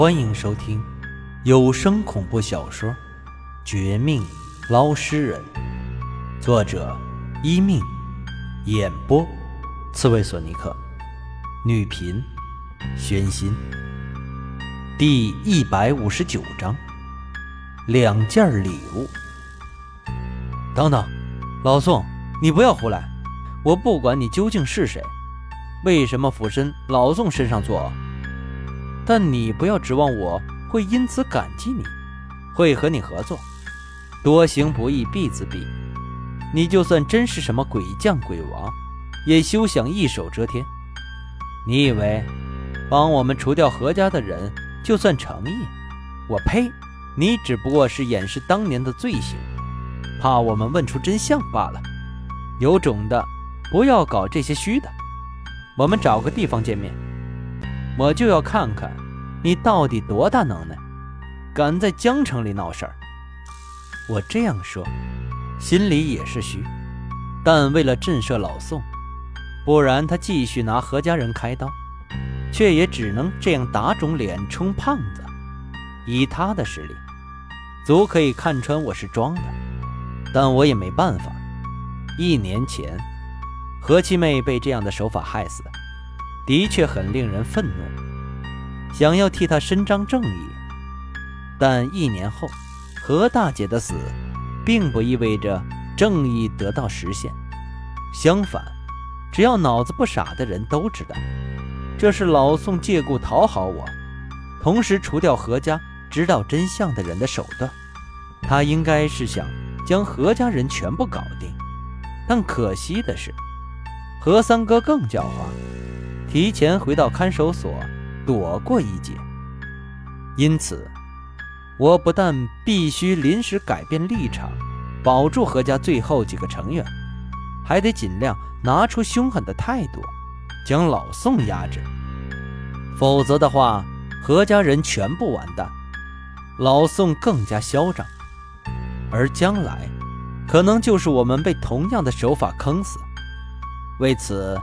欢迎收听有声恐怖小说《绝命捞尸人》，作者一命，演播刺猬索尼克，女频宣心。第一百五十九章，两件礼物。等等，老宋，你不要胡来！我不管你究竟是谁，为什么附身老宋身上做？但你不要指望我会因此感激你，会和你合作。多行不义必自毙。你就算真是什么鬼将鬼王，也休想一手遮天。你以为帮我们除掉何家的人就算诚意？我呸！你只不过是掩饰当年的罪行，怕我们问出真相罢了。有种的，不要搞这些虚的。我们找个地方见面。我就要看看，你到底多大能耐，敢在江城里闹事儿。我这样说，心里也是虚，但为了震慑老宋，不然他继续拿何家人开刀，却也只能这样打肿脸充胖子。以他的实力，足可以看穿我是装的，但我也没办法。一年前，何七妹被这样的手法害死。的确很令人愤怒，想要替他伸张正义。但一年后，何大姐的死，并不意味着正义得到实现。相反，只要脑子不傻的人都知道，这是老宋借故讨好我，同时除掉何家知道真相的人的手段。他应该是想将何家人全部搞定。但可惜的是，何三哥更狡猾。提前回到看守所，躲过一劫。因此，我不但必须临时改变立场，保住何家最后几个成员，还得尽量拿出凶狠的态度，将老宋压制。否则的话，何家人全部完蛋，老宋更加嚣张，而将来，可能就是我们被同样的手法坑死。为此。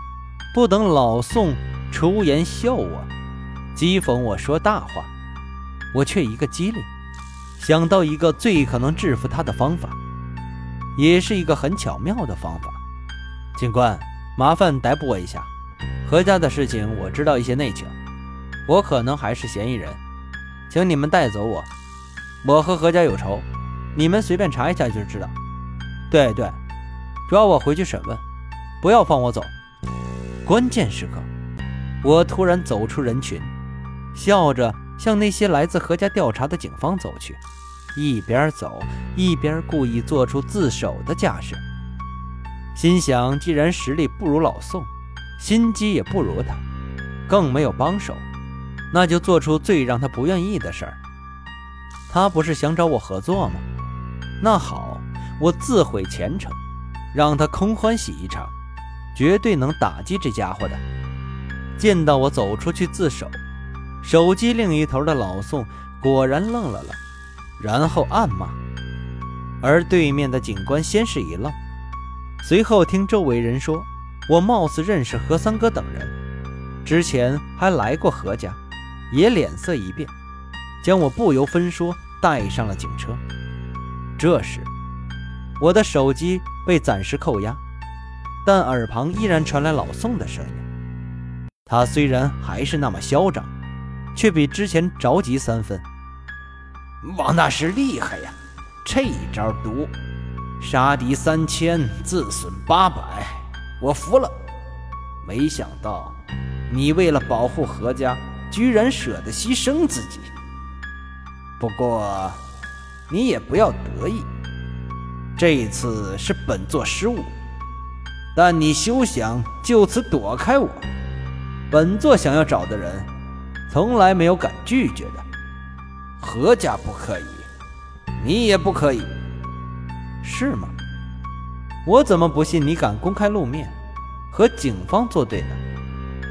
不等老宋出言笑我，讥讽我说大话，我却一个机灵，想到一个最可能制服他的方法，也是一个很巧妙的方法。警官，麻烦逮捕我一下。何家的事情我知道一些内情，我可能还是嫌疑人，请你们带走我。我和何家有仇，你们随便查一下就知道。对对，抓我回去审问，不要放我走。关键时刻，我突然走出人群，笑着向那些来自何家调查的警方走去，一边走一边故意做出自首的架势。心想，既然实力不如老宋，心机也不如他，更没有帮手，那就做出最让他不愿意的事儿。他不是想找我合作吗？那好，我自毁前程，让他空欢喜一场。绝对能打击这家伙的。见到我走出去自首，手机另一头的老宋果然愣了愣，然后暗骂。而对面的警官先是一愣，随后听周围人说，我貌似认识何三哥等人，之前还来过何家，也脸色一变，将我不由分说带上了警车。这时，我的手机被暂时扣押。但耳旁依然传来老宋的声音，他虽然还是那么嚣张，却比之前着急三分。王大师厉害呀，这一招毒，杀敌三千，自损八百，我服了。没想到你为了保护何家，居然舍得牺牲自己。不过你也不要得意，这一次是本座失误。但你休想就此躲开我！本座想要找的人，从来没有敢拒绝的。何家不可以，你也不可以，是吗？我怎么不信你敢公开露面，和警方作对呢？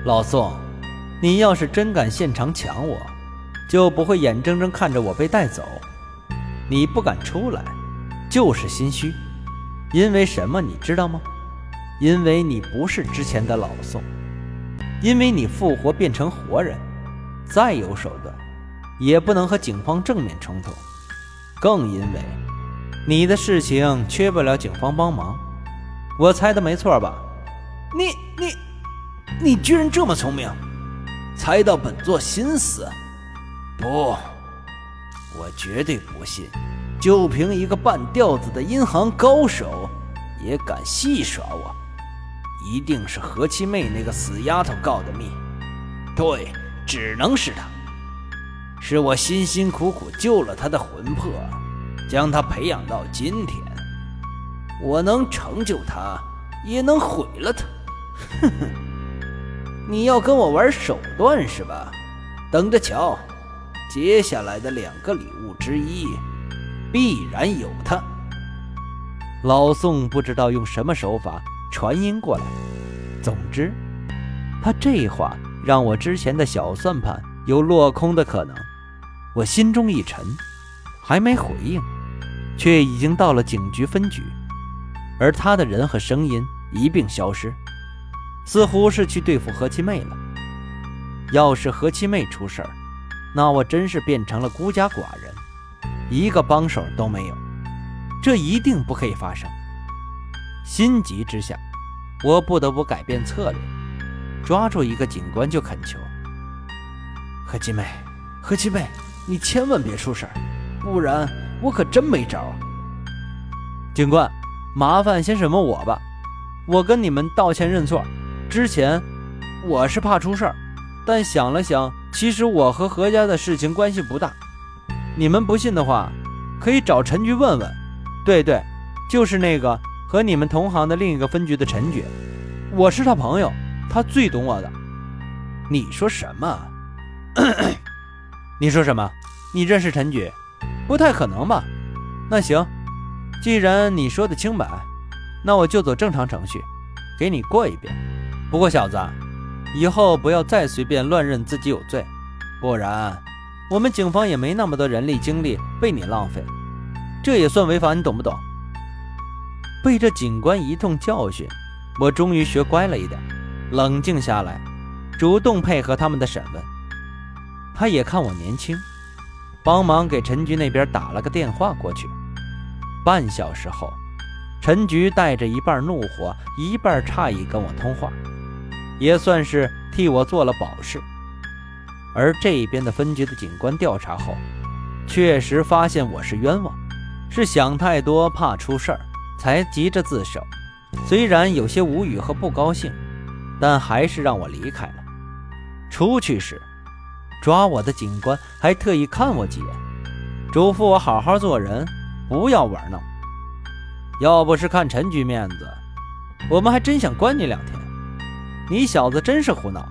老宋，你要是真敢现场抢我，就不会眼睁睁看着我被带走。你不敢出来，就是心虚。因为什么？你知道吗？因为你不是之前的老宋，因为你复活变成活人，再有手段，也不能和警方正面冲突，更因为你的事情缺不了警方帮忙。我猜的没错吧？你你你居然这么聪明，猜到本座心思？不，我绝对不信，就凭一个半吊子的银行高手，也敢戏耍我？一定是何七妹那个死丫头告的密。对，只能是她。是我辛辛苦苦救了她的魂魄，将她培养到今天。我能成就她，也能毁了她。哼哼，你要跟我玩手段是吧？等着瞧，接下来的两个礼物之一，必然有她。老宋不知道用什么手法传音过来，总之，他这话让我之前的小算盘有落空的可能。我心中一沉，还没回应，却已经到了警局分局，而他的人和声音一并消失，似乎是去对付何七妹了。要是何七妹出事儿，那我真是变成了孤家寡人，一个帮手都没有，这一定不可以发生。心急之下，我不得不改变策略，抓住一个警官就恳求：“何七妹，何七妹。”你千万别出事，不然我可真没招。警官，麻烦先审问我吧，我跟你们道歉认错。之前我是怕出事，但想了想，其实我和何家的事情关系不大。你们不信的话，可以找陈局问问。对对，就是那个和你们同行的另一个分局的陈局，我是他朋友，他最懂我的。你说什么？你说什么？你认识陈局？不太可能吧？那行，既然你说的清白，那我就走正常程序，给你过一遍。不过小子，以后不要再随便乱认自己有罪，不然我们警方也没那么多人力精力被你浪费，这也算违法，你懂不懂？被这警官一通教训，我终于学乖了一点，冷静下来，主动配合他们的审问。他也看我年轻，帮忙给陈局那边打了个电话过去。半小时后，陈局带着一半怒火、一半诧异跟我通话，也算是替我做了保释。而这边的分局的警官调查后，确实发现我是冤枉，是想太多怕出事儿才急着自首。虽然有些无语和不高兴，但还是让我离开了。出去时。抓我的警官还特意看我几眼，嘱咐我好好做人，不要玩闹。要不是看陈局面子，我们还真想关你两天。你小子真是胡闹！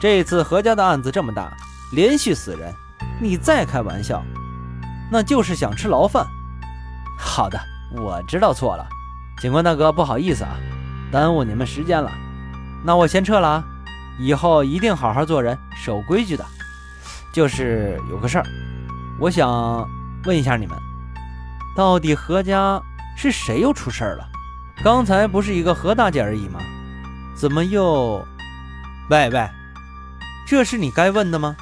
这次何家的案子这么大，连续死人，你再开玩笑，那就是想吃牢饭。好的，我知道错了，警官大哥，不好意思啊，耽误你们时间了。那我先撤了啊，以后一定好好做人，守规矩的。就是有个事儿，我想问一下你们，到底何家是谁又出事儿了？刚才不是一个何大姐而已吗？怎么又……喂喂，这是你该问的吗？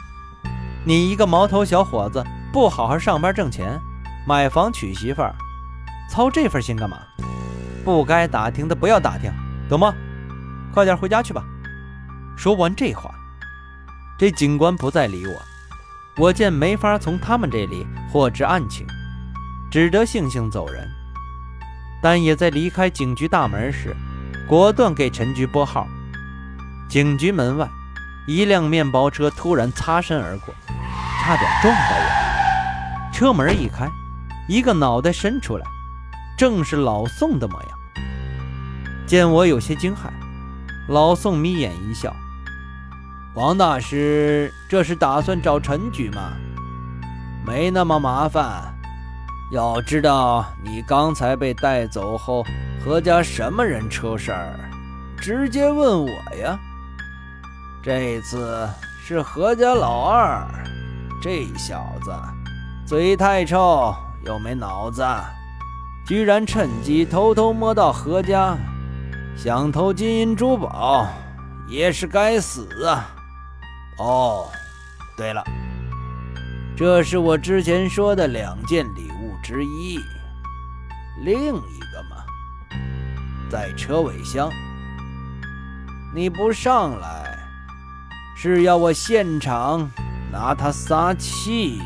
你一个毛头小伙子，不好好上班挣钱，买房娶媳妇儿，操这份心干嘛？不该打听的不要打听，懂吗？快点回家去吧。说完这话，这警官不再理我。我见没法从他们这里获知案情，只得悻悻走人。但也在离开警局大门时，果断给陈局拨号。警局门外，一辆面包车突然擦身而过，差点撞到我。车门一开，一个脑袋伸出来，正是老宋的模样。见我有些惊骇，老宋眯眼一笑。王大师，这是打算找陈局吗？没那么麻烦。要知道，你刚才被带走后，何家什么人出事儿？直接问我呀。这次是何家老二，这小子嘴太臭又没脑子，居然趁机偷偷摸到何家，想偷金银珠宝，也是该死啊！哦，对了，这是我之前说的两件礼物之一。另一个嘛，在车尾箱。你不上来，是要我现场拿它撒气？